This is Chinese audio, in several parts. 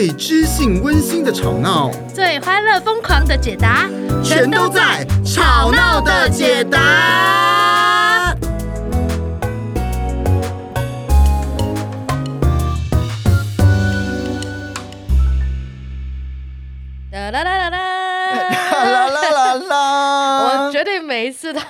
最知性温馨的吵闹，最欢乐疯狂的解答，全都在《吵闹的解答》。每一次都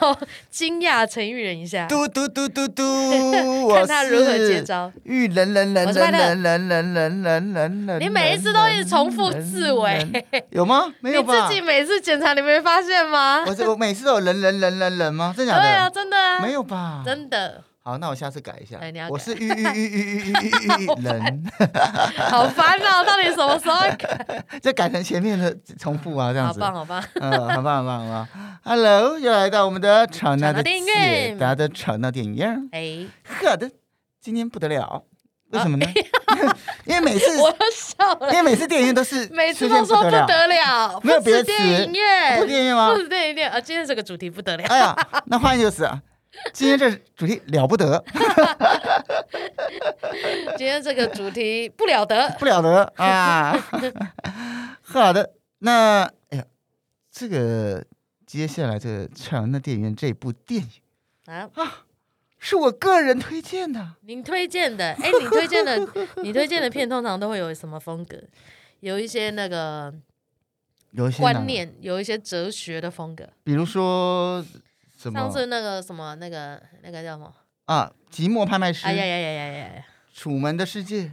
惊讶陈玉仁一下，嘟嘟嘟嘟嘟，看他如何接招。誉仁仁仁仁仁仁仁仁仁仁仁，你每一次都一直重复自尾，有吗？没有吧？你自己每次检查，你没发现吗？我我每次都有人人人人人吗？真的？对啊，真的啊，没有吧？真的。好，那我下次改一下。哎、我是玉玉玉玉玉玉玉人。好烦恼！到底什么时候改？就改成前面的重复啊，这样子。好棒，好棒。嗯，好棒，好棒，好棒。Hello，又来到我们的吵闹的电影院，大家的吵闹电影院。哎，好的，今天不得了，为什么呢？因为每次我都笑了，因为每次电影院都是每次都说不得了，没有别的电影院，不是电影院吗？不是电影院啊！今天这个主题不得了。哎呀，那换一个词啊。今天这主题了不得，今天这个主题不了得，不了得啊！好的，那哎呀，这个接下来这个吵闹电影院这部电影啊啊，是我个人推荐的。您推荐的，哎，你推荐的，你推荐的片通常都会有什么风格？有一些那个有一些观念，有一些哲学的风格，比如说。上次那个什么，那个那个叫什么啊？寂寞拍卖师。哎呀呀呀呀呀！楚门的世界。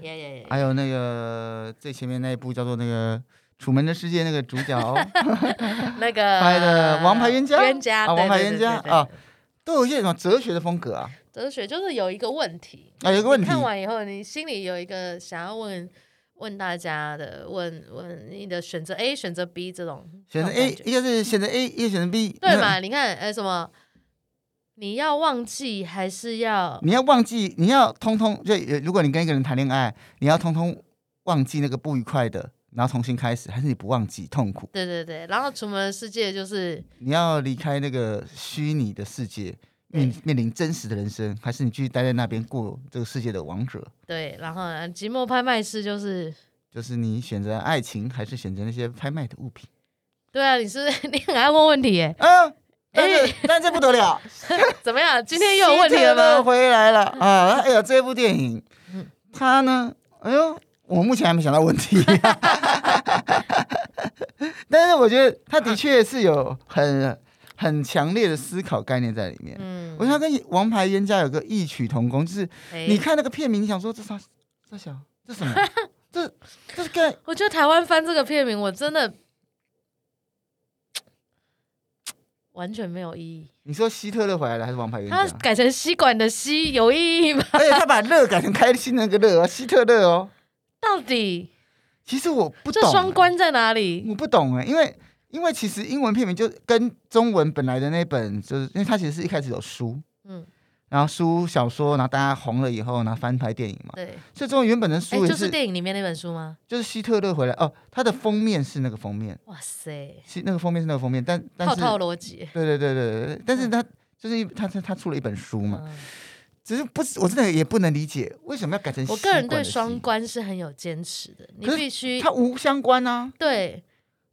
还有那个最前面那一部叫做那个《楚门的世界》，那个主角 那个 拍的《王牌冤家》。冤家啊，王牌冤家啊，都有一些什么哲学的风格啊。哲学就是有一个问题啊，有一个问题。看完以后，你心里有一个想要问问大家的，问问你的选择 A，选择 B 这种。选择 A，一个是选择 A，一个选择 B，对嘛？你看，呃，什么？你要忘记还是要？你要忘记，你要通通就，如果你跟一个人谈恋爱，你要通通忘记那个不愉快的，然后重新开始，还是你不忘记痛苦？对对对，然后楚门的世界就是你要离开那个虚拟的世界，面面临真实的人生，还是你继续待在那边过这个世界的王者？对，然后呢寂寞拍卖师就是就是你选择爱情，还是选择那些拍卖的物品？对啊，你是 你很爱问问题耶，嗯。但是，但这不得了，怎么样？今天又有问题了吗？回来了啊！哎呀，这部电影，它呢？哎呦，我目前还没想到问题。但是我觉得它的确是有很很强烈的思考概念在里面。嗯，我觉得他跟《王牌冤家》有个异曲同工，就是你看那个片名，你想说这啥？这小？这什么？这这是跟……我觉得台湾翻这个片名，我真的。完全没有意义。你说希特勒回来了还是王牌冤家？他改成吸管的吸有意义吗？而且他把乐改成开心那个乐哦，希特勒哦。到底？其实我不懂。这双关在哪里？我不懂哎，因为因为其实英文片名就跟中文本来的那本，就是因为它其实是一开始有书。嗯。然后书小说，然后大家红了以后，然后翻拍电影嘛。对。所以中文原本的书也是，就是电影里面那本书吗？就是希特勒回来哦，它的封面是那个封面。哇塞！是那个封面是那个封面，但但是套套逻辑。对对对对对，但是他就是他他他出了一本书嘛，只是不是我真的也不能理解为什么要改成。我个人对双关是很有坚持的，你必须它无相关啊。对，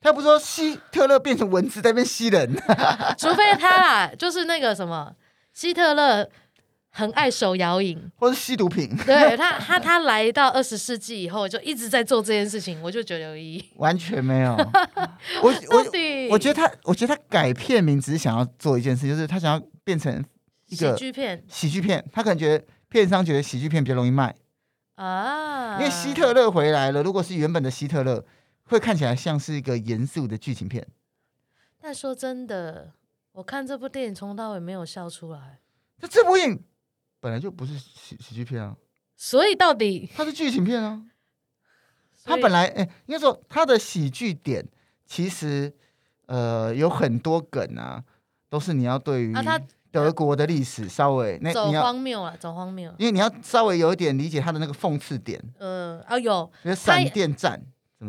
他不说希特勒变成蚊子在那边吸人，除非他啦，就是那个什么希特勒。很爱手摇饮，或是吸毒品。对他，他他来到二十世纪以后，就一直在做这件事情，我就觉得有意义。完全没有。我我我觉得他，我觉得他改片名只是想要做一件事，就是他想要变成一个喜剧片。喜剧片，他可能觉得片商觉得喜剧片比较容易卖啊。因为希特勒回来了，如果是原本的希特勒，会看起来像是一个严肃的剧情片。但说真的，我看这部电影从头到尾没有笑出来。那这部影。本来就不是喜喜剧片啊，所以到底它是剧情片啊。它本来哎，应该说它的喜剧点其实呃有很多梗啊，都是你要对于德国的历史稍微那走荒谬啊，走荒谬，因为你要稍微有一点理解它的那个讽刺点。呃啊有，比如闪电战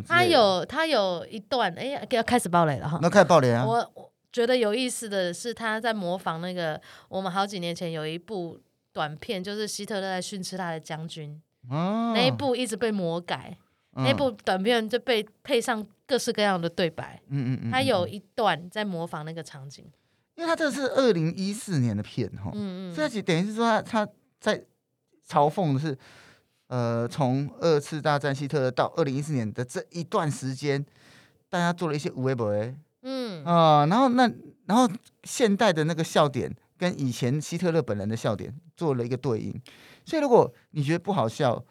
什么？它有他有一段哎呀要开始爆雷了哈，那开始爆雷啊！我我觉得有意思的是他在模仿那个我们好几年前有一部。短片就是希特勒在训斥他的将军，哦、那一部一直被魔改，那部短片就被配上各式各样的对白。嗯嗯嗯，他有一段在模仿那个场景，因为他这是二零一四年的片哈，嗯嗯，所以等于是说他他在嘲讽的是，呃，从二次大战希特勒到二零一四年的这一段时间，大家做了一些无微不为，嗯。啊、呃，然后那然后现代的那个笑点跟以前希特勒本人的笑点做了一个对应，所以如果你觉得不好笑。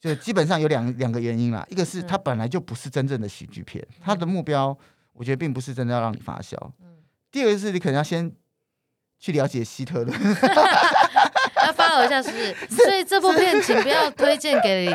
就基本上有两两个原因啦，一个是它本来就不是真正的喜剧片，它的目标我觉得并不是真的要让你发笑。嗯。第二个是你可能要先去了解希特勒 要 follow 一下是不 是？所以这部片请不要推荐给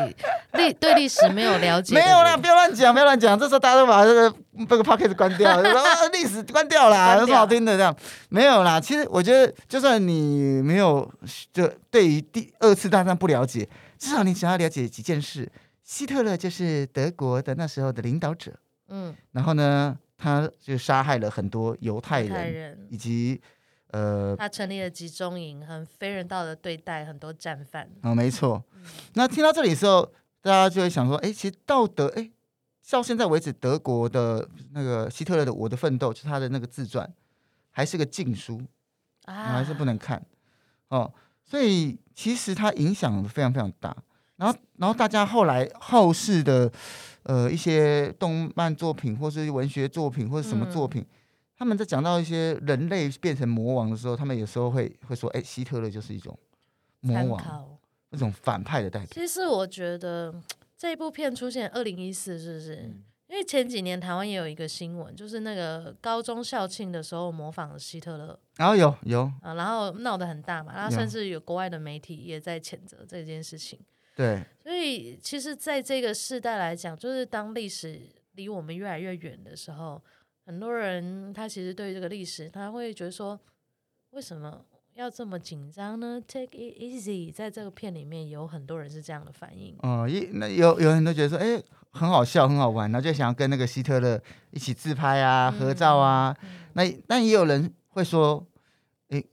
历 对历史没有了解。没有啦，不要乱讲，不要乱讲。这时候大家都把这个这个 podcast 关掉，说历史关掉啦，有什么好听的这样？没有啦，其实我觉得就算你没有就对于第二次大战不了解。至少你想要了解几件事，希特勒就是德国的那时候的领导者，嗯，然后呢，他就杀害了很多犹太人以及呃，他成立了集中营，很非人道的对待很多战犯。哦，没错。嗯、那听到这里的时候，大家就会想说，哎，其实道德，哎，到现在为止，德国的那个希特勒的《我的奋斗》就是他的那个自传，还是个禁书啊，还是不能看哦。所以其实它影响非常非常大，然后然后大家后来后世的呃一些动漫作品或是文学作品或者什么作品，嗯、他们在讲到一些人类变成魔王的时候，他们有时候会会说，哎，希特勒就是一种魔王，那种反派的代表。其实我觉得这一部片出现二零一四是不是？嗯因为前几年台湾也有一个新闻，就是那个高中校庆的时候模仿希特勒，然后有有啊，然后闹得很大嘛，然后甚至有国外的媒体也在谴责这件事情。对，所以其实在这个世代来讲，就是当历史离我们越来越远的时候，很多人他其实对于这个历史，他会觉得说，为什么要这么紧张呢？Take it easy，在这个片里面有很多人是这样的反应。哦，一那有有很多觉得说，哎。很好笑，很好玩，然后就想要跟那个希特勒一起自拍啊、合照啊。那但也有人会说，诶，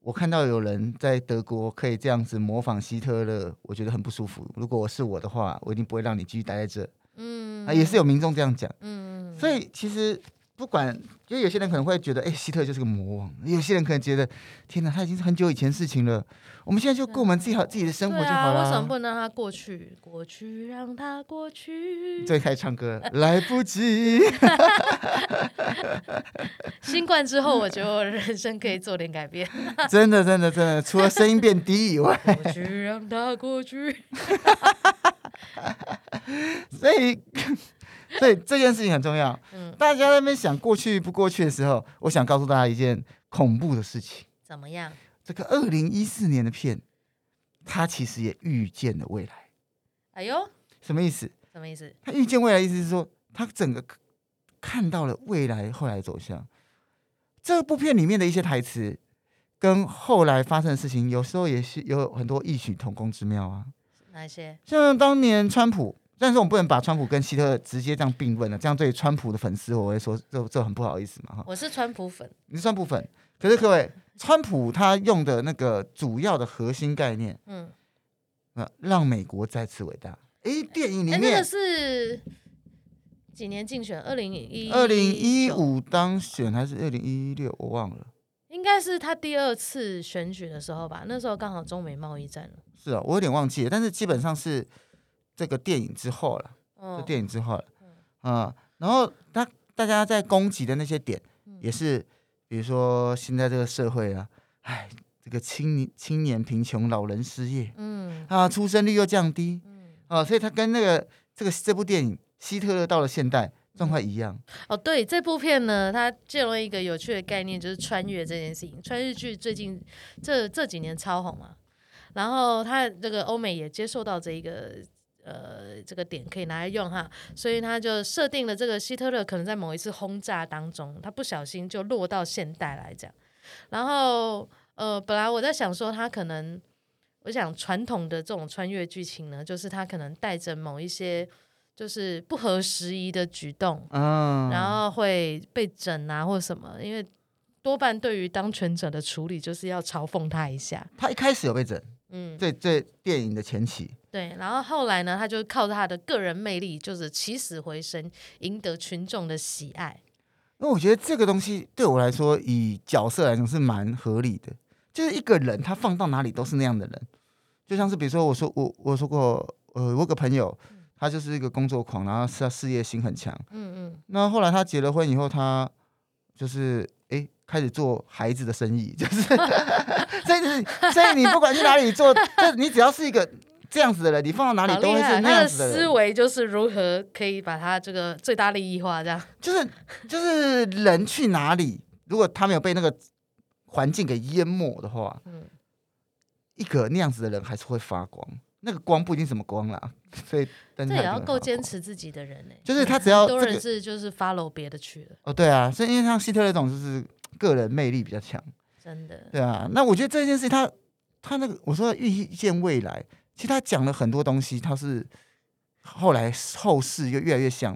我看到有人在德国可以这样子模仿希特勒，我觉得很不舒服。如果我是我的话，我一定不会让你继续待在这。嗯，啊，也是有民众这样讲。嗯，所以其实。不管，就有些人可能会觉得，哎、欸，希特就是个魔王；有些人可能觉得，天哪，他已经是很久以前的事情了。我们现在就过我们自己好自己的生活就好了。啊、为什么不能让他过去？过去让他过去。最开始唱歌，来不及。新冠之后，我觉得我人生可以做点改变。真的，真的，真的，除了声音变低以外。过去让它过去。所以。所以这件事情很重要。嗯，大家在那边想过去不过去的时候，我想告诉大家一件恐怖的事情。怎么样？这个二零一四年的片，它其实也预见了未来。哎呦，什么意思？什么意思？他预见未来，意思是说，他整个看到了未来后来走向。这部片里面的一些台词，跟后来发生的事情，有时候也是有很多异曲同工之妙啊。哪些？像当年川普。但是我们不能把川普跟希特勒直接这样并论了，这样对川普的粉丝我会说这这很不好意思嘛哈。我是川普粉，你是川普粉，可是各位，川普他用的那个主要的核心概念，嗯，啊，让美国再次伟大。哎，电影里面那个是几年竞选？二零一二零一五当选还是二零一六？我忘了，应该是他第二次选举的时候吧。那时候刚好中美贸易战了。是啊，我有点忘记了，但是基本上是。这个电影之后了，哦、这电影之后了，啊、嗯，然后他大家在攻击的那些点，也是，比如说现在这个社会啊，哎，这个青年青年贫穷，老人失业，嗯，啊，出生率又降低，嗯，啊，所以他跟那个这个这部电影《希特勒到了现代》状况一样。哦，对，这部片呢，它借用了一个有趣的概念，就是穿越这件事情。穿越剧最近这这几年超红嘛，然后他这个欧美也接受到这一个。呃，这个点可以拿来用哈，所以他就设定了这个希特勒可能在某一次轰炸当中，他不小心就落到现代来讲。然后呃，本来我在想说他可能，我想传统的这种穿越剧情呢，就是他可能带着某一些就是不合时宜的举动，嗯，然后会被整啊或什么，因为多半对于当权者的处理就是要嘲讽他一下。他一开始有被整。嗯，这这电影的前期。对，然后后来呢，他就靠着他的个人魅力，就是起死回生，赢得群众的喜爱。那我觉得这个东西对我来说，以角色来讲是蛮合理的。就是一个人，他放到哪里都是那样的人。就像是比如说，我说我我说过，呃，我有个朋友，他就是一个工作狂，然后是他事业心很强。嗯嗯。那后来他结了婚以后，他就是哎开始做孩子的生意，就是 所以所以你不管去哪里做，就你只要是一个。这样子的人，你放到哪里都会是那样子的人。他的思维就是如何可以把他这个最大利益化，这样。就是就是人去哪里，如果他没有被那个环境给淹没的话，嗯，一个那样子的人还是会发光。那个光不一定什么光啦，所以这也要够坚持自己的人呢。就是他只要很多人是就是 follow 别的去了。哦，对啊，所以因为像希特勒这种就是个人魅力比较强，真的。对啊，那我觉得这件事他他那个我说预见未来。其实他讲了很多东西，他是后来后世又越来越像，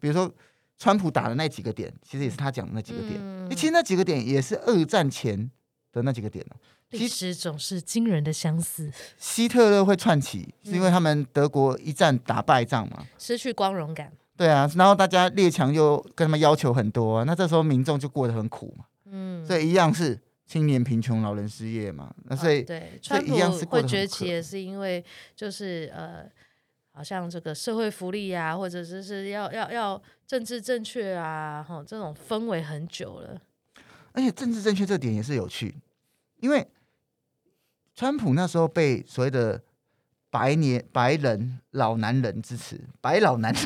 比如说川普打的那几个点，其实也是他讲的那几个点。嗯、其实那几个点也是二战前的那几个点了。历史总是惊人的相似。希特勒会串起，是因为他们德国一战打败仗嘛，失去光荣感。对啊，然后大家列强又跟他们要求很多，那这时候民众就过得很苦嘛。嗯，所以一样是。青年贫穷，老人失业嘛，那所以、哦、对，川普会崛起也是因为就是呃，好像这个社会福利啊，或者是是要要要政治正确啊，哈，这种氛围很久了。而且政治正确这点也是有趣，因为川普那时候被所谓的白年白人老男人支持，白老男人。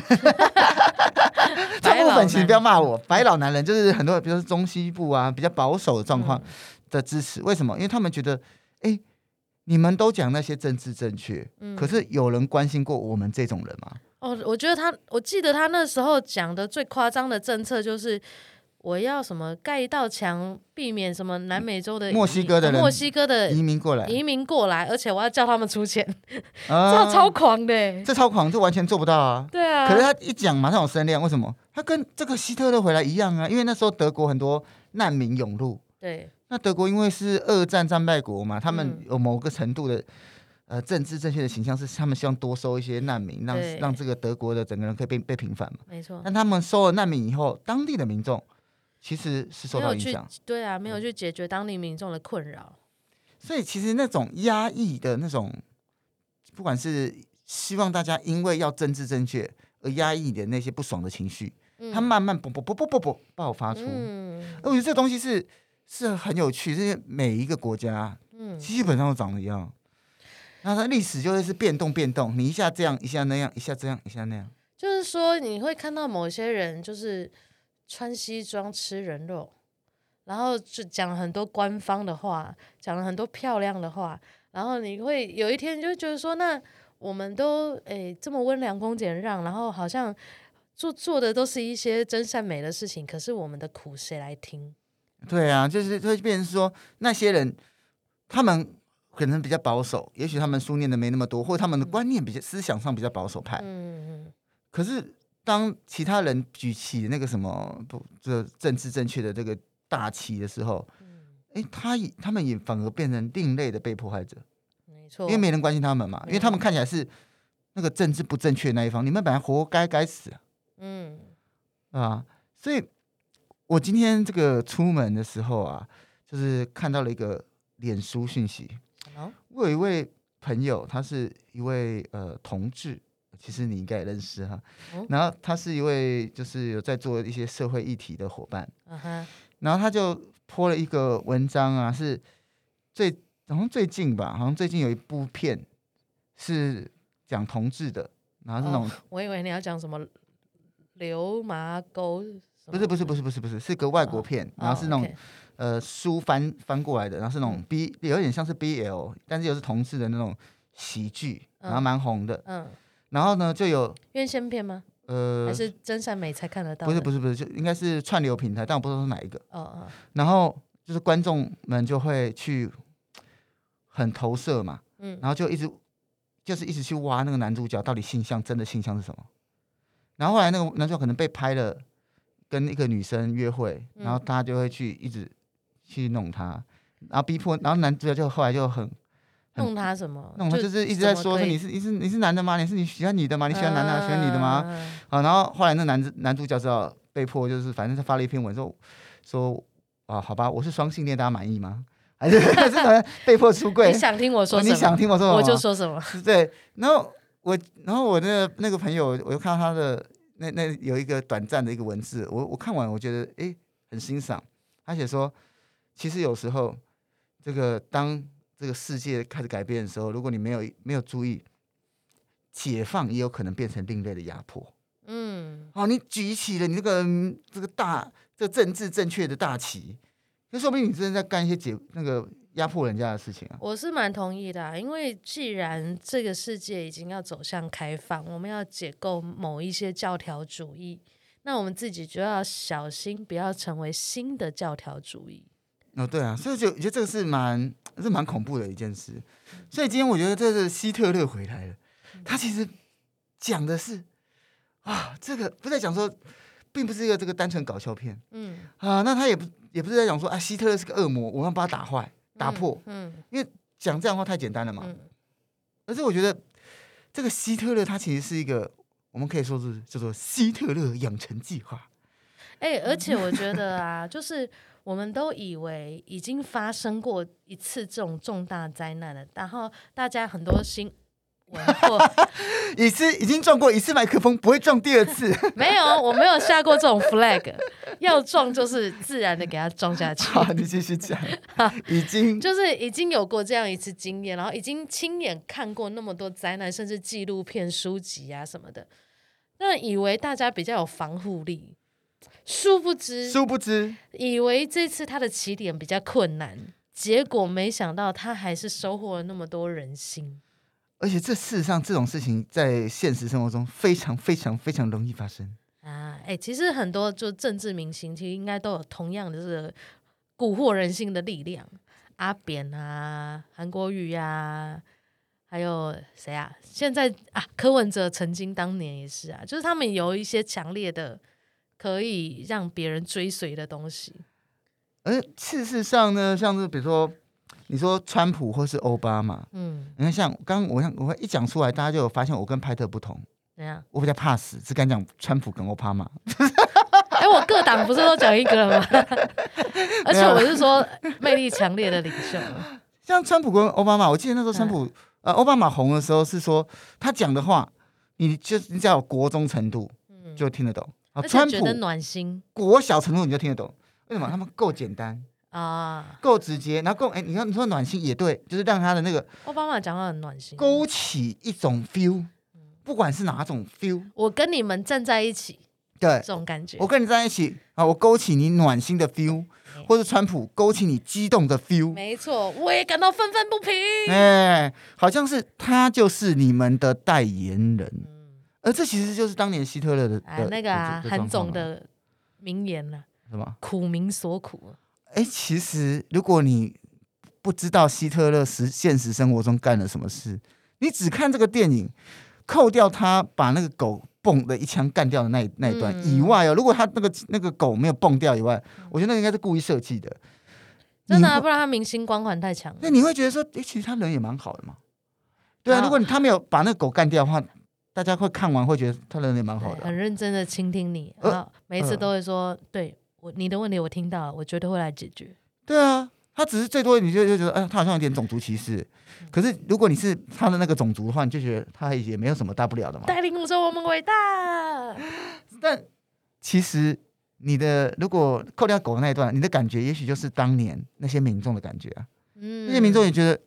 这部分其实不要骂我，白老男人就是很多，比如说中西部啊比较保守的状况。嗯的支持为什么？因为他们觉得，哎，你们都讲那些政治正确，嗯、可是有人关心过我们这种人吗？哦，我觉得他，我记得他那时候讲的最夸张的政策就是，我要什么盖一道墙，避免什么南美洲的墨西哥的人、墨西哥的移民过来，移民过来，而且我要叫他们出钱，啊、这超狂的，这超狂，这完全做不到啊！对啊，可是他一讲马上有声量，为什么？他跟这个希特勒回来一样啊，因为那时候德国很多难民涌入，对。那德国因为是二战战败国嘛，他们有某个程度的呃政治正确的形象，是他们希望多收一些难民，让让这个德国的整个人可以被被平反嘛。没错。但他们收了难民以后，当地的民众其实是受到影响。对啊，没有去解决当地民众的困扰。所以其实那种压抑的那种，不管是希望大家因为要政治正确而压抑的那些不爽的情绪，它慢慢不不不不不不爆发出。嗯。而我觉得这东西是。是很有趣，这些每一个国家，嗯，基本上都长得一样。那它历史就会是变动变动，你一下这样，一下那样，一下这样，一下那样。就是说，你会看到某些人就是穿西装吃人肉，然后就讲了很多官方的话，讲了很多漂亮的话，然后你会有一天就觉得说，那我们都诶这么温良恭俭让，然后好像做做的都是一些真善美的事情，可是我们的苦谁来听？对啊，就是会变成说那些人，他们可能比较保守，也许他们书念的没那么多，或者他们的观念比较思想上比较保守派。嗯嗯。可是当其他人举起那个什么不这政治正确的这个大旗的时候，哎，他也他们也反而变成另类的被迫害者。没错。因为没人关心他们嘛，因为他们看起来是那个政治不正确的那一方，你们本来活该该死。嗯。啊，所以。我今天这个出门的时候啊，就是看到了一个脸书讯息。我有一位朋友，他是一位呃同志，其实你应该也认识哈。然后他是一位就是有在做一些社会议题的伙伴。然后他就 po 了一个文章啊，是最好像最近吧，好像最近有一部片是讲同志的，然后那种。我以为你要讲什么流麻沟。不是不是不是不是不是，是个外国片，然后是那种呃书翻翻过来的，然后是那种 B 有点像是 BL，但是又是同志的那种喜剧，然后蛮红的。嗯。然后呢，就有院线片吗？呃，还是真善美才看得到？不是不是不是，就应该是串流平台，但我不知道是哪一个。哦哦。然后就是观众们就会去很投射嘛，嗯，然后就一直就是一直去挖那个男主角到底性向真的性向是什么，然后后来那个男主角可能被拍了。跟一个女生约会，然后他就会去一直去弄他，然后逼迫，然后男主角就后来就很弄他什么？弄他就是一直在说，说你是你是你是男的吗？你是你喜欢女的吗？你喜欢男的、啊、喜欢女的吗？啊，然后后来那男男主角知道被迫就是，反正他发了一篇文说说啊，好吧，我是双性恋，大家满意吗？还是还是被迫出柜？你想听我说什么？你想听我说什么？我就说什么。对，然后我然后我那个那个朋友，我又看到他的那那有一个短暂的一个文字，我我看完我觉得哎很欣赏。他写说，其实有时候这个当。这个世界开始改变的时候，如果你没有没有注意，解放也有可能变成另类的压迫。嗯，好，你举起了你这个这个大这个政治正确的大旗，就说明你真的在干一些解那个压迫人家的事情啊。我是蛮同意的啊，因为既然这个世界已经要走向开放，我们要解构某一些教条主义，那我们自己就要小心，不要成为新的教条主义。哦，对啊，所以就我觉得这个是蛮是蛮恐怖的一件事。所以今天我觉得这是希特勒回来了，他其实讲的是啊，这个不在讲说，并不是一个这个单纯搞笑片，嗯啊，那他也不也不是在讲说啊，希特勒是个恶魔，我们要把他打坏、打破，嗯，嗯因为讲这样的话太简单了嘛。嗯、而且我觉得这个希特勒他其实是一个，我们可以说是叫做希特勒养成计划。哎，而且我觉得啊，就是。我们都以为已经发生过一次这种重大灾难了，然后大家很多新闻或 一次已经撞过一次麦克风，不会撞第二次。没有，我没有下过这种 flag，要撞就是自然的给它撞下去。好，你继续讲。已经就是已经有过这样一次经验，然后已经亲眼看过那么多灾难，甚至纪录片、书籍啊什么的，那以为大家比较有防护力。殊不知，殊不知，以为这次他的起点比较困难，结果没想到他还是收获了那么多人心。而且这事实上这种事情在现实生活中非常非常非常容易发生啊！哎、欸，其实很多就政治明星，其实应该都有同样的这个蛊惑人心的力量。阿扁啊，韩国瑜呀、啊，还有谁啊？现在啊，柯文哲曾经当年也是啊，就是他们有一些强烈的。可以让别人追随的东西，而事实上呢，像是比如说，你说川普或是欧巴马，嗯，你看像刚刚我我一讲出来，大家就有发现我跟派特不同，怎样？我比较怕死，只敢讲川普跟欧巴马。哎、欸，我各党不是都讲一个了吗？而且我是说魅力强烈的领袖，像川普跟奥巴马，我记得那时候川普呃奥巴马红的时候是说他讲的话，你就你只要有国中程度就听得懂。啊，川普暖心，国小程度你就听得懂，为什么？他们够简单啊，够直接，然后够哎，你看你说暖心也对，就是让他的那个奥巴马讲话很暖心，勾起一种 feel，不管是哪种 feel，我跟你们站在一起，对。这种感觉，我跟你站在一起啊，我勾起你暖心的 feel，或者川普勾起你激动的 feel，没错，我也感到愤愤不平，哎，好像是他就是你们的代言人。而这其实就是当年希特勒的，哎，那个啊，韩总的名言了，什么？苦民所苦。哎，其实如果你不知道希特勒实现实生活中干了什么事，你只看这个电影，扣掉他把那个狗蹦的一枪干掉的那一那一段以外哦，如果他那个那个狗没有蹦掉以外，我觉得那应该是故意设计的。真的，不然他明星光环太强了。那你会觉得说，哎，其实他人也蛮好的嘛？对啊，如果你他没有把那个狗干掉的话。大家会看完会觉得他人也蛮好的，很认真的倾听你，然后每一次都会说，呃、对我你的问题我听到了，我绝对会来解决。对啊，他只是最多你就就觉得，哎，他好像有点种族歧视。可是如果你是他的那个种族的话，你就觉得他也没有什么大不了的嘛。带领着我们伟大。但其实你的如果扣掉狗的那一段，你的感觉也许就是当年那些民众的感觉啊。嗯，那些民众也觉得。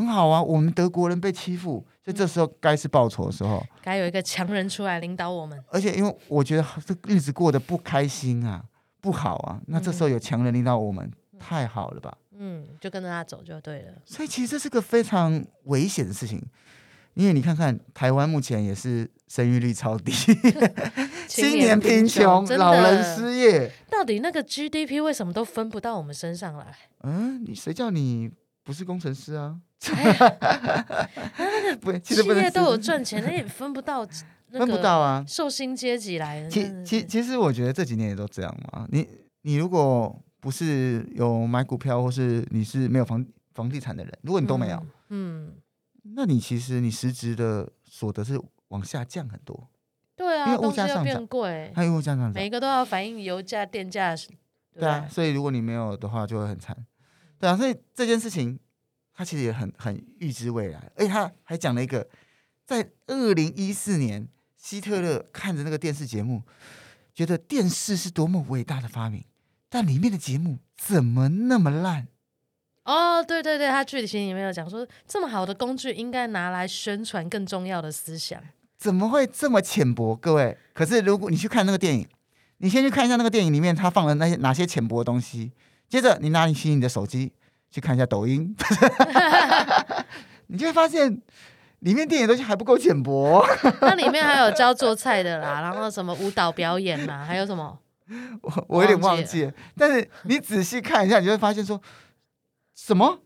很好啊，我们德国人被欺负，所以这时候该是报仇的时候，该有一个强人出来领导我们。而且，因为我觉得这日子过得不开心啊，不好啊，那这时候有强人领导我们，嗯、太好了吧？嗯，就跟着他走就对了。所以，其实这是个非常危险的事情，因为你看看台湾目前也是生育率超低，青年贫穷，老人失业，到底那个 GDP 为什么都分不到我们身上来？嗯，你谁叫你不是工程师啊？哎呀，那个企业都有赚钱，那也分不到，分不到啊！受薪阶级来的。其其其实，我觉得这几年也都这样嘛。你你如果不是有买股票，或是你是没有房房地产的人，如果你都没有，嗯，嗯那你其实你实质的所得是往下降很多。对啊，因为物价上涨，变贵，还有物价上涨，每一个都要反映油价、电价。对，对啊，所以如果你没有的话，就会很惨。对啊，所以这件事情，他其实也很很预知未来，而且他还讲了一个，在二零一四年，希特勒看着那个电视节目，觉得电视是多么伟大的发明，但里面的节目怎么那么烂？哦，对对对，他剧情里面有讲说，这么好的工具应该拿来宣传更重要的思想。怎么会这么浅薄？各位，可是如果你去看那个电影，你先去看一下那个电影里面他放了那些哪些浅薄的东西，接着你拿起你的手机去看一下抖音，你就会发现里面电影东西还不够浅薄。那里面还有教做菜的啦，然后什么舞蹈表演啦，还有什么？我我有点忘记了。但是你仔细看一下，你就会发现说，什么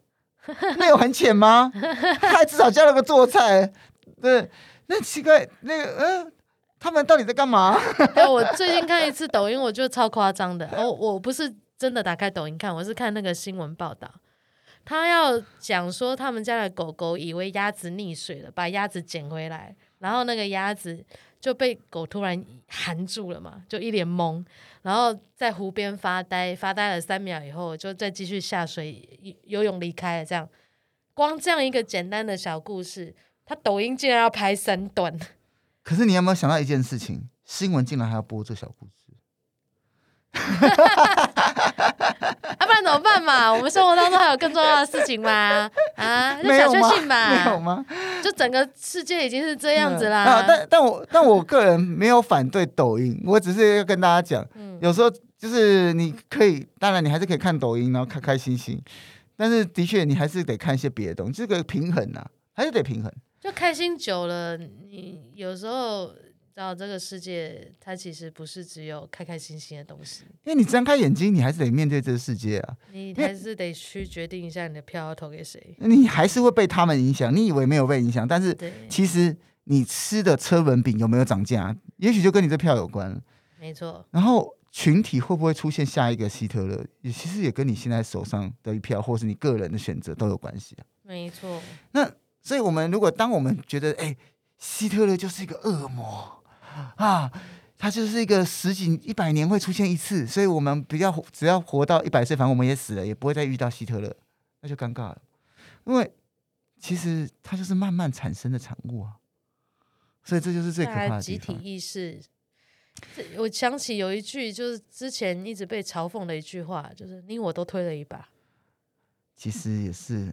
内容很浅吗？他还至少教了个做菜，对。那奇怪，那个嗯、呃，他们到底在干嘛？哎，我最近看一次抖音，我觉得超夸张的。哦，我不是真的打开抖音看，我是看那个新闻报道。他要讲说，他们家的狗狗以为鸭子溺水了，把鸭子捡回来，然后那个鸭子就被狗突然含住了嘛，就一脸懵，然后在湖边发呆，发呆了三秒以后，就再继续下水游泳离开了。这样，光这样一个简单的小故事。他抖音竟然要拍三段，可是你有没有想到一件事情？新闻竟然还要播这小故事，怎么办嘛？我们生活当中还有更重要的事情吗？啊，就小确幸吧？没有吗？就整个世界已经是这样子啦。啊、但但我但我个人没有反对抖音，我只是要跟大家讲，嗯、有时候就是你可以，当然你还是可以看抖音，然后开开心心。但是的确，你还是得看一些别的东西，这个平衡呐、啊，还是得平衡。就开心久了，你有时候知道这个世界，它其实不是只有开开心心的东西。因为你张开眼睛，你还是得面对这个世界啊。你还是得去决定一下你的票要投给谁。你还是会被他们影响。你以为没有被影响，但是其实你吃的车轮饼有没有涨价，也许就跟你这票有关。没错。然后群体会不会出现下一个希特勒，也其实也跟你现在手上的一票，或是你个人的选择都有关系啊。没错。那。所以，我们如果当我们觉得，哎，希特勒就是一个恶魔啊，它就是一个十几一百年会出现一次，所以我们比较只要活到一百岁，反正我们也死了，也不会再遇到希特勒，那就尴尬了。因为其实它就是慢慢产生的产物啊，所以这就是最可怕的集体意识。我想起有一句，就是之前一直被嘲讽的一句话，就是“你我都推了一把”。其实也是。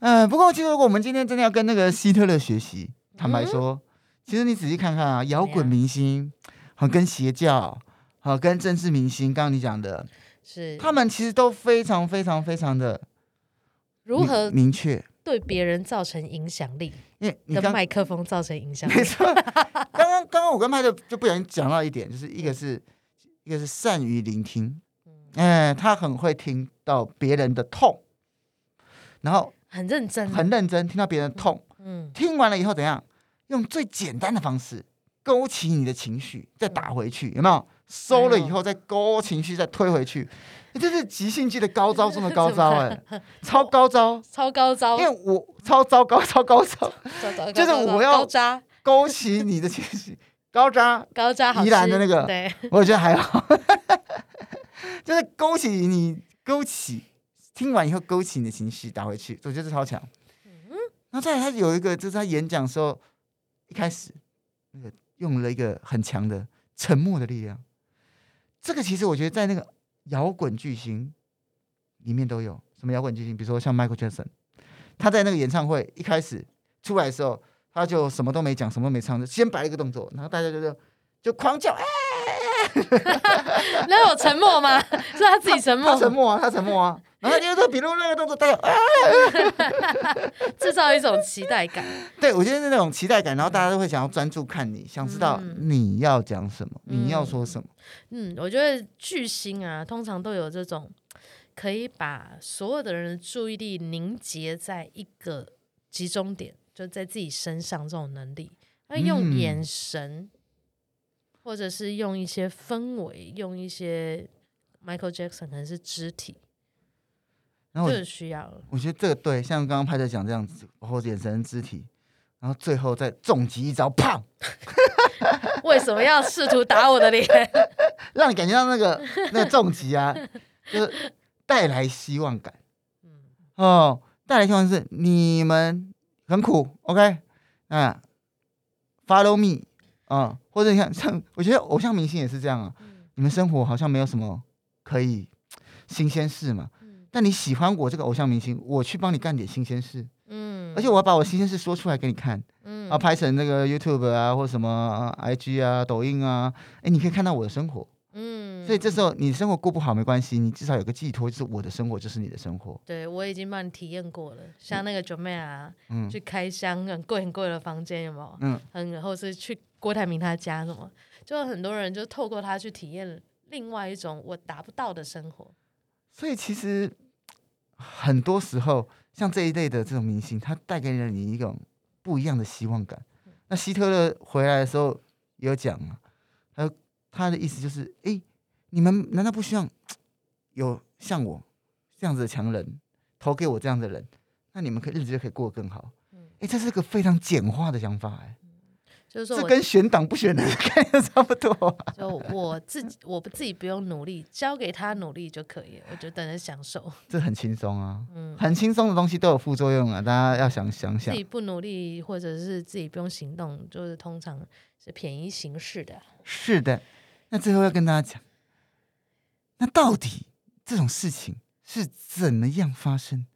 嗯、呃，不过其实如果我们今天真的要跟那个希特勒学习，坦白说，嗯、其实你仔细看看啊，摇滚明星和跟邪教，和跟政治明星，刚刚你讲的，是。他们其实都非常非常非常的如何明确。对别人造成影响力，因为麦克风造成影响力。没错，刚刚刚刚我跟麦克就不小心讲到一点，就是一个是一个是善于聆听，嗯、呃，他很会听到别人的痛，然后。很认真，很认真，听到别人痛，嗯，听完了以后怎样？用最简单的方式勾起你的情绪，再打回去，有没有？收了以后再勾情绪，再推回去，这是即兴剧的高招中的高 招，哎，超高招，超高招，因为我超糟糕，超高招 就是我要勾起你的情绪，高渣，高渣，宜兰的那个，对，我觉得还好，就是勾起你，勾起。听完以后勾起你的情绪，打回去，我觉得这超强。嗯，那再来，他有一个，就是他演讲的时候一开始那个用了一个很强的沉默的力量。这个其实我觉得在那个摇滚巨星里面都有。什么摇滚巨星？比如说像 Michael Jackson，他在那个演唱会一开始出来的时候，他就什么都没讲，什么都没唱，就先摆了一个动作，然后大家就就就狂叫，哎。那有沉默吗？是他自己沉默，他沉默啊，他沉默啊。然后就说，比如那个动作，大家 制造一种期待感。对，我觉得是那种期待感，然后大家都会想要专注看你，想知道你要讲什么，嗯、你要说什么。嗯，我觉得巨星啊，通常都有这种可以把所有的人的注意力凝结在一个集中点，就在自己身上这种能力。那用眼神，嗯、或者是用一些氛围，用一些 Michael Jackson 可能是肢体。然后就是需要。我觉得这个对，像刚刚派特讲这样子，然后眼神、肢体，然后最后再重击一招，砰！为什么要试图打我的脸？让你感觉到那个那个重击啊，就是带来希望感。嗯哦，带来希望是你们很苦，OK 嗯，Follow me 啊，或者你看像我觉得偶像明星也是这样啊，嗯、你们生活好像没有什么可以新鲜事嘛，嗯、但你喜欢我这个偶像明星，我去帮你干点新鲜事。嗯，而且我要把我新鲜事说出来给你看，嗯，啊，拍成那个 YouTube 啊，或什么 IG 啊、抖音啊，哎，你可以看到我的生活，嗯，所以这时候你生活过不好没关系，你至少有个寄托，就是我的生活就是你的生活。对，我已经帮你体验过了，像那个 Joeman，嗯，去开箱很贵很贵的房间有没有？嗯，然后是去郭台铭他家什么，就很多人就透过他去体验另外一种我达不到的生活。所以其实很多时候。像这一类的这种明星，他带给了你一种不一样的希望感。那希特勒回来的时候也有讲啊，他他的意思就是：哎，你们难道不希望有像我这样子的强人投给我这样的人？那你们可以日子就可以过得更好。哎，这是个非常简化的想法，哎。就是说，这跟选党不选人的 概念差不多啊。就我自己，我不自己不用努力，交给他努力就可以了。我就等着享受。这很轻松啊，嗯，很轻松的东西都有副作用啊，大家要想想想。自己不努力，或者是自己不用行动，就是通常是便宜行事的。是的，那最后要跟大家讲，那到底这种事情是怎么样发生？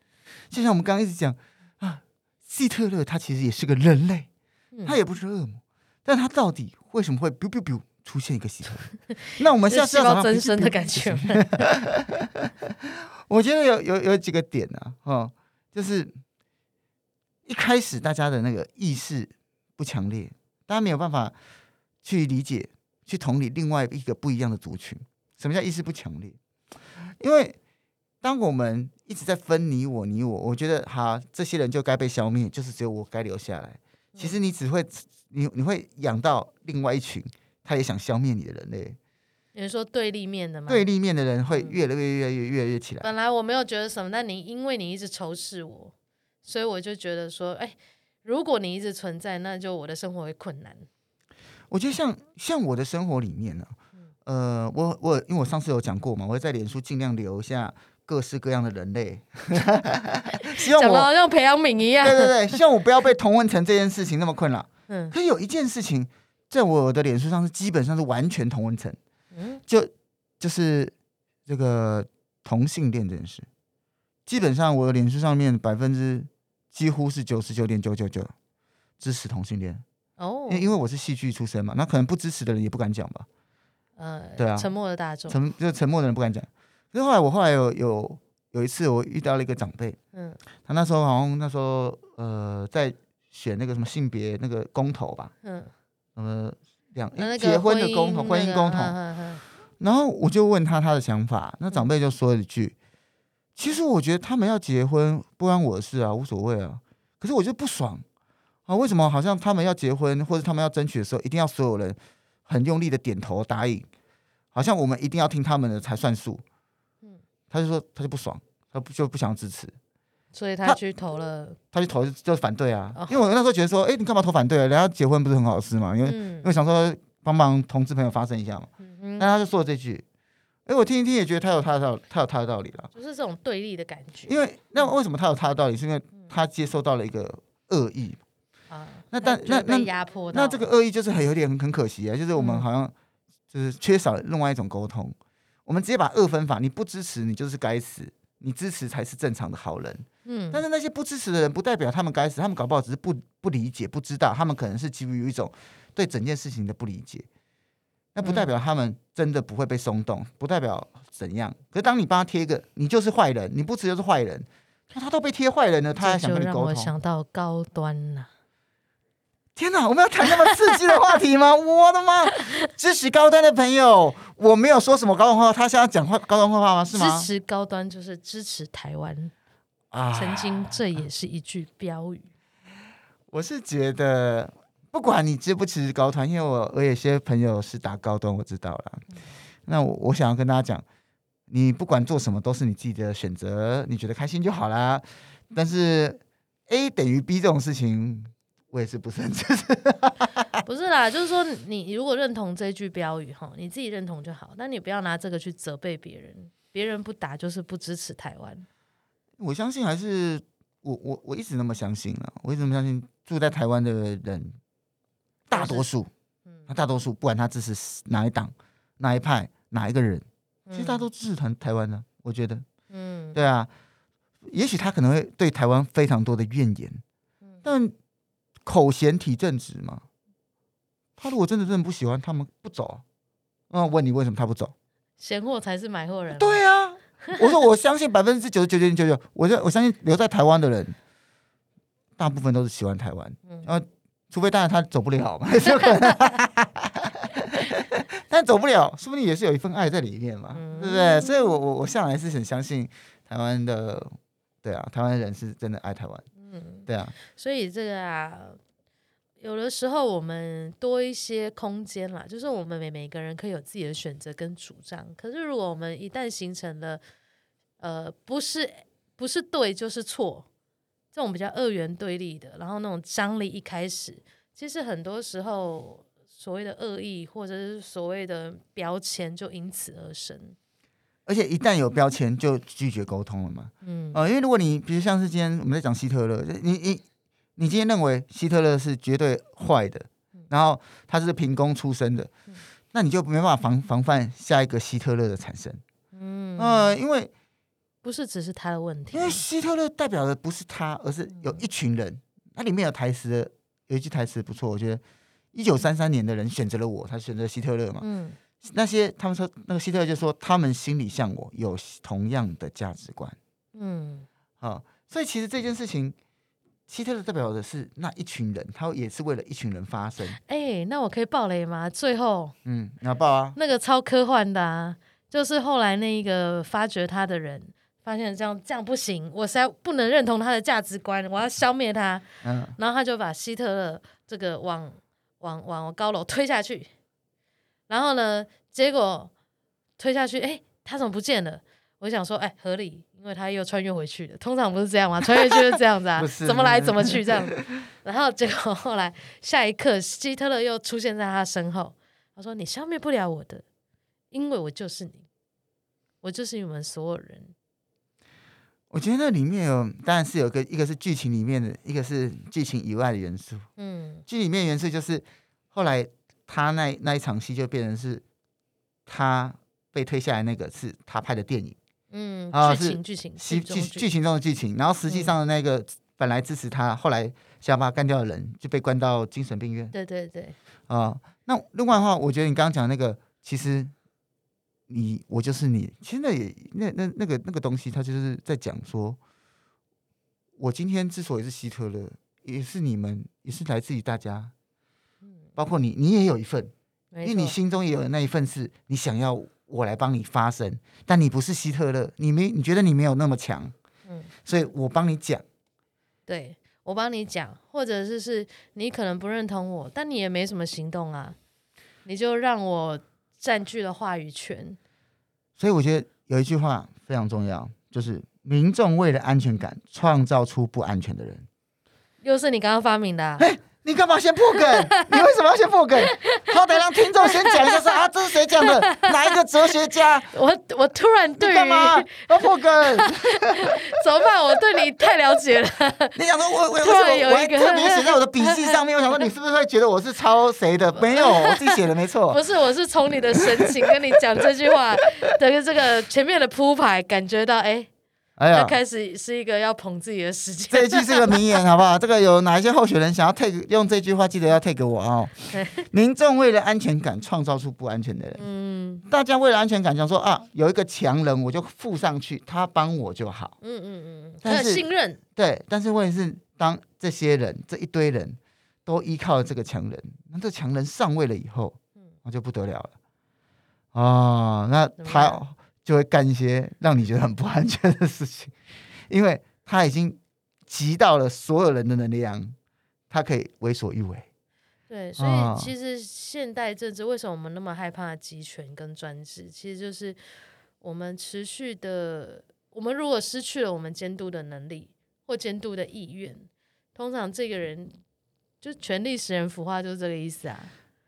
就像我们刚刚一直讲啊，希特勒他其实也是个人类，他也不是恶魔。但他到底为什么会 biu biu biu 出现一个希特勒？那我们 下次要增生的感觉？我觉得有有有几个点啊，哦，就是一开始大家的那个意识不强烈，大家没有办法去理解、去同理另外一个不一样的族群。什么叫意识不强烈？因为当我们一直在分你我你我，我觉得好，这些人就该被消灭，就是只有我该留下来。其实你只会。你你会养到另外一群，他也想消灭你的人类。你是说对立面的吗？对立面的人会越来越越越越来越起来。本来我没有觉得什么，但你因为你一直仇视我，所以我就觉得说，哎，如果你一直存在，那就我的生活会困难。我觉得像像我的生活里面呢、啊，呃，我我因为我上次有讲过嘛，我会在脸书尽量留下各式各样的人类，希望我好像培养皿一样。对对对，希望我不要被同温层这件事情那么困扰。嗯，可是有一件事情，在我的脸书上是基本上是完全同温层，嗯，就就是这个同性恋这件事，基本上我的脸书上面百分之几乎是九十九点九九九支持同性恋哦，因因为我是戏剧出身嘛，那可能不支持的人也不敢讲吧，呃，对啊，沉默的大众，沉就沉默的人不敢讲。可是后来我后来有有有一次我遇到了一个长辈，嗯，他那时候好像那时候呃在。选那个什么性别那个公投吧，嗯，呃，两结婚的公投，婚姻公投，然后我就问他他的想法，那长辈就说了一句，其实我觉得他们要结婚不关我的事啊，无所谓啊，可是我就不爽。啊，为什么好像他们要结婚或者他们要争取的时候，一定要所有人很用力的点头答应，好像我们一定要听他们的才算数，嗯，他就说他就不爽，他不就不想支持。所以他去投了，他，他去投就反对啊，哦、因为我那时候觉得说，哎、欸，你干嘛投反对啊？人家结婚不是很好事嘛，因为、嗯、因为想说帮忙同志朋友发声一下嘛。但他就说了这句，哎、欸，我听一听也觉得他有他的道，他有他的道理了。就是这种对立的感觉。因为那为什么他有他的道理？是因为他接受到了一个恶意啊。那但那那压迫，那这个恶意就是很有点很可惜啊，就是我们好像就是缺少另外一种沟通。嗯、我们直接把二分法，你不支持你就是该死，你支持才是正常的好人。嗯，但是那些不支持的人，不代表他们该死，他们搞不好只是不不理解、不知道，他们可能是基于一种对整件事情的不理解。那不代表他们真的不会被松动，不代表怎样。可是当你帮他贴一个，你就是坏人，你不支持就是坏人，那他都被贴坏人了，他还想跟你沟通？让我想到高端呐、啊！天哪，我们要谈那么刺激的话题吗？我的妈！支持高端的朋友，我没有说什么高端话，他现在讲话高端话吗？是吗？支持高端就是支持台湾啊。曾经，这也是一句标语。我是觉得，不管你支不支持高端，因为我我有些朋友是打高端，我知道了。嗯、那我我想要跟大家讲，你不管做什么都是你自己的选择，你觉得开心就好啦。但是 A 等于 B 这种事情，我也是不是很支持。不是啦，就是说你如果认同这句标语哈，你自己认同就好，但你不要拿这个去责备别人。别人不打就是不支持台湾。我相信还是我我我一直那么相信啊，我一直那么相信住在台湾的人，大多数，嗯，大多数不管他支持哪一党、哪一派、哪一个人，其实大家都支持台台湾的。我觉得，嗯，对啊，也许他可能会对台湾非常多的怨言，但口嫌体正直嘛。他如果真的真的不喜欢，他们不走啊。那问你为什么他不走？嫌货才是买货人。对啊，我说我相信百分之九十九点九九，我就我相信留在台湾的人，大部分都是喜欢台湾。嗯，然后除非当然他走不了嘛，有可能。但走不了，说不定也是有一份爱在里面嘛，嗯、对不对？所以我我我向来是很相信台湾的，对啊，台湾人是真的爱台湾。嗯，对啊。所以这个啊。有的时候我们多一些空间啦，就是我们每每个人可以有自己的选择跟主张。可是如果我们一旦形成了，呃，不是不是对就是错，这种比较二元对立的，然后那种张力一开始，其实很多时候所谓的恶意或者是所谓的标签就因此而生。而且一旦有标签，就拒绝沟通了嘛。嗯，呃，因为如果你比如像是今天我们在讲希特勒，你你。你今天认为希特勒是绝对坏的，然后他是凭空出生的，那你就没办法防防范下一个希特勒的产生。嗯，呃，因为不是只是他的问题，因为希特勒代表的不是他，而是有一群人。那里面有台词的，有一句台词不错，我觉得一九三三年的人选择了我，他选择希特勒嘛。嗯，那些他们说那个希特勒就说他们心里像我，有同样的价值观。嗯，啊，所以其实这件事情。希特勒代表的是那一群人，他也是为了一群人发声。哎、欸，那我可以爆雷吗？最后，嗯，你要爆啊？那个超科幻的，啊，就是后来那一个发掘他的人，发现这样这样不行，我实在不能认同他的价值观，我要消灭他。嗯，然后他就把希特勒这个往往往高楼推下去，然后呢，结果推下去，哎、欸，他怎么不见了？我想说，哎、欸，合理。因为他又穿越回去了，通常不是这样吗？穿越就是这样子啊，怎么来怎么 去这样子。然后结果后来下一刻，希特勒又出现在他身后，他说：“你消灭不了我的，因为我就是你，我就是你们所有人。”我觉得那里面有，当然是有个，一个是剧情里面的，一个是剧情以外的元素。嗯，剧里面元素就是后来他那那一场戏就变成是他被推下来，那个是他拍的电影。嗯，啊，剧情剧情剧剧情中的剧情，然后实际上的那个本来支持他，嗯、后来想要把他干掉的人就被关到精神病院。对对对，啊，那另外的话，我觉得你刚刚讲那个，其实你我就是你，其实那也那那那个那个东西，他就是在讲说，我今天之所以是希特勒，也是你们，也是来自于大家，包括你，你也有一份，因为你心中也有那一份是你想要。我来帮你发声，但你不是希特勒，你没你觉得你没有那么强，嗯，所以我帮你讲，对，我帮你讲，或者是是你可能不认同我，但你也没什么行动啊，你就让我占据了话语权。所以我觉得有一句话非常重要，就是民众为了安全感创造出不安全的人，又是你刚刚发明的啊。你干嘛先破梗？你为什么要先破梗？好歹让听众先讲一下，说啊，这是谁讲的？哪一个哲学家？我我突然对于干嘛要破梗？怎么办？我对你太了解了。你想说我我突然有一个特别写在我的笔记上面，我想说你是不是会觉得我是抄谁的？没有，我自己写的没错。不是，我是从你的神情跟你讲这句话的这个前面的铺排，感觉到哎。哎呀，开始是一个要捧自己的时间。这一句是一个名言，好不好？这个有哪一些候选人想要 take 用这句话，记得要 take 我哦。民众为了安全感创造出不安全的人。嗯，大家为了安全感，想说啊，有一个强人，我就附上去，他帮我就好。嗯嗯嗯，但是信任。对，但是问题是，当这些人这一堆人都依靠了这个强人，那这强人上位了以后，那就不得了了。哦，那他。就会干一些让你觉得很不安全的事情，因为他已经集到了所有人的能量，他可以为所欲为。对，所以其实现代政治为什么我们那么害怕集权跟专制？其实就是我们持续的，我们如果失去了我们监督的能力或监督的意愿，通常这个人就权力使人腐化，就是这个意思啊。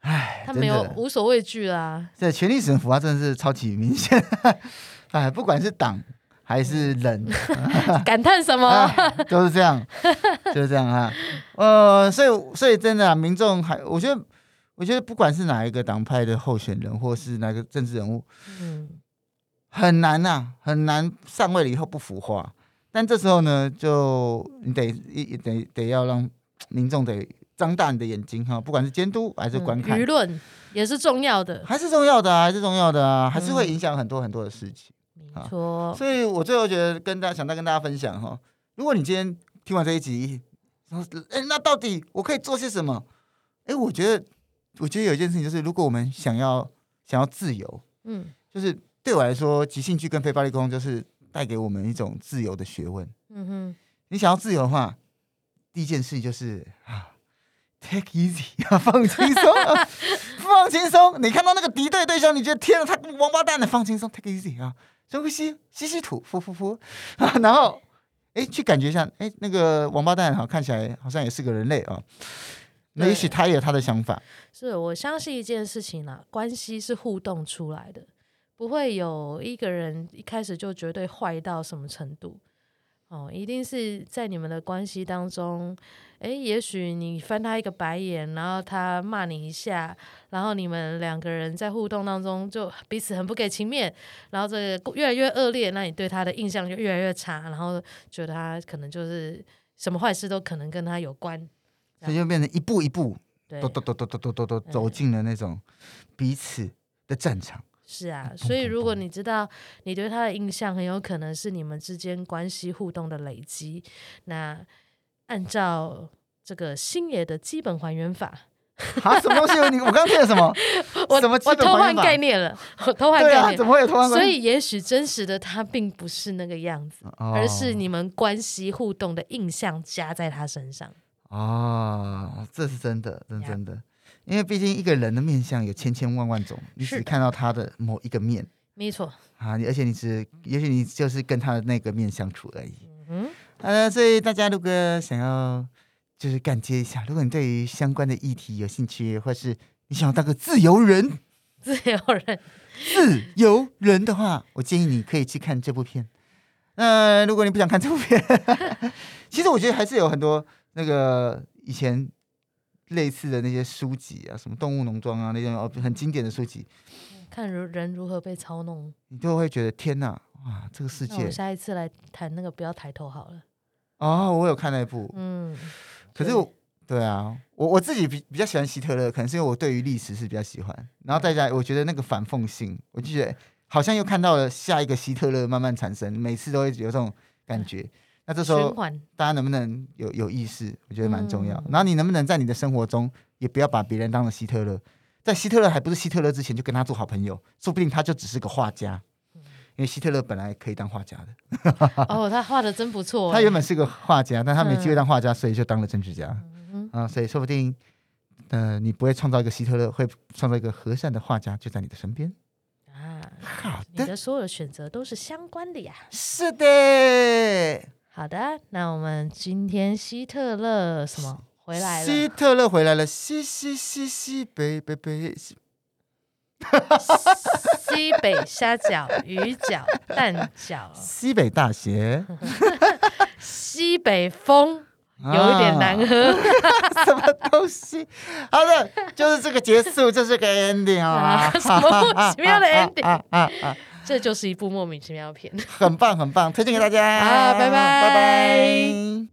唉，他没有无所畏惧啦。这权力使人腐化真的是超级明显。哎，不管是党还是人，感叹什么？都是这样，就是这样啊。呃，所以所以真的啊，民众还，我觉得，我觉得不管是哪一个党派的候选人，或是哪个政治人物，嗯，很难呐、啊，很难上位了以后不腐化。但这时候呢，就你得一得得要让民众得。张大你的眼睛哈，不管是监督还是观看，舆论也是重要的，还是重要的啊，还是重要的啊，还是会影响很多很多的事情。没错，所以我最后觉得跟大家想再跟大家分享哈，如果你今天听完这一集，哎，那到底我可以做些什么？哎，我觉得，我觉得有一件事情就是，如果我们想要想要自由，嗯，就是对我来说，即兴剧跟非暴力沟通就是带给我们一种自由的学问。嗯哼，你想要自由的话，第一件事情就是啊。Take easy，啊 放轻松，放轻松。你看到那个敌对对象，你觉得天啊，他王八蛋的，放轻松，Take easy 啊，深呼吸，吸吸吐，呼呼呼啊，然后哎，去感觉一下，哎，那个王八蛋哈，看起来好像也是个人类啊。那也许他也有他的想法。是我相信一件事情啦，关系是互动出来的，不会有一个人一开始就绝对坏到什么程度。哦，一定是在你们的关系当中，诶，也许你翻他一个白眼，然后他骂你一下，然后你们两个人在互动当中就彼此很不给情面，然后这个越来越恶劣，那你对他的印象就越来越差，然后觉得他可能就是什么坏事都可能跟他有关，所以就变成一步一步，都都都都都都都走进了那种彼此的战场。是啊，所以如果你知道你对他的印象很有可能是你们之间关系互动的累积，那按照这个星爷的基本还原法，啊，什么东西？你我刚刚听了什么？我什么我偷换概念了，我偷换概念，啊、怎么会有偷换？所以也许真实的他并不是那个样子，哦、而是你们关系互动的印象加在他身上。哦，这是真的，真真的。因为毕竟一个人的面相有千千万万种，你只看到他的某一个面，没错啊，而且你只，也许你就是跟他的那个面相处而已。嗯，呃，所以大家如果想要就是感觉一下，如果你对于相关的议题有兴趣，或是你想要当个自由人，自由人，自由人的话，我建议你可以去看这部片。那、呃、如果你不想看这部片，其实我觉得还是有很多那个以前。类似的那些书籍啊，什么《动物农庄》啊，那种哦很经典的书籍，看如人如何被操弄，你就会觉得天哪，哇，这个世界！我下一次来谈那个，不要抬头好了。哦，我有看那一部，嗯，可是我，对，啊，我我自己比比较喜欢希特勒，可能是因为我对于历史是比较喜欢，然后再加，我觉得那个反讽性，我就觉得好像又看到了下一个希特勒慢慢产生，每次都会有这种感觉。嗯那这时候，大家能不能有有意识？我觉得蛮重要。嗯、然后你能不能在你的生活中，也不要把别人当成希特勒，在希特勒还不是希特勒之前，就跟他做好朋友，说不定他就只是个画家。因为希特勒本来可以当画家的。哦，他画的真不错。他原本是个画家，但他没机会当画家，所以就当了政治家。嗯、啊，所以说不定，呃，你不会创造一个希特勒，会创造一个和善的画家，就在你的身边。啊，好的。你的所有的选择都是相关的呀。是的。好的，那我们今天希特勒什么回来了？希特勒回来了，西西西西北北北西，西北虾饺、鱼饺、蛋饺，西北大学 西北风有一点难喝，啊、什么东西？好的，就是这个结束，这是个 ending 啊，什么莫名其妙的 ending 啊啊！啊这就是一部莫名其妙的片，很棒很棒，推荐给大家。好，拜拜，拜拜。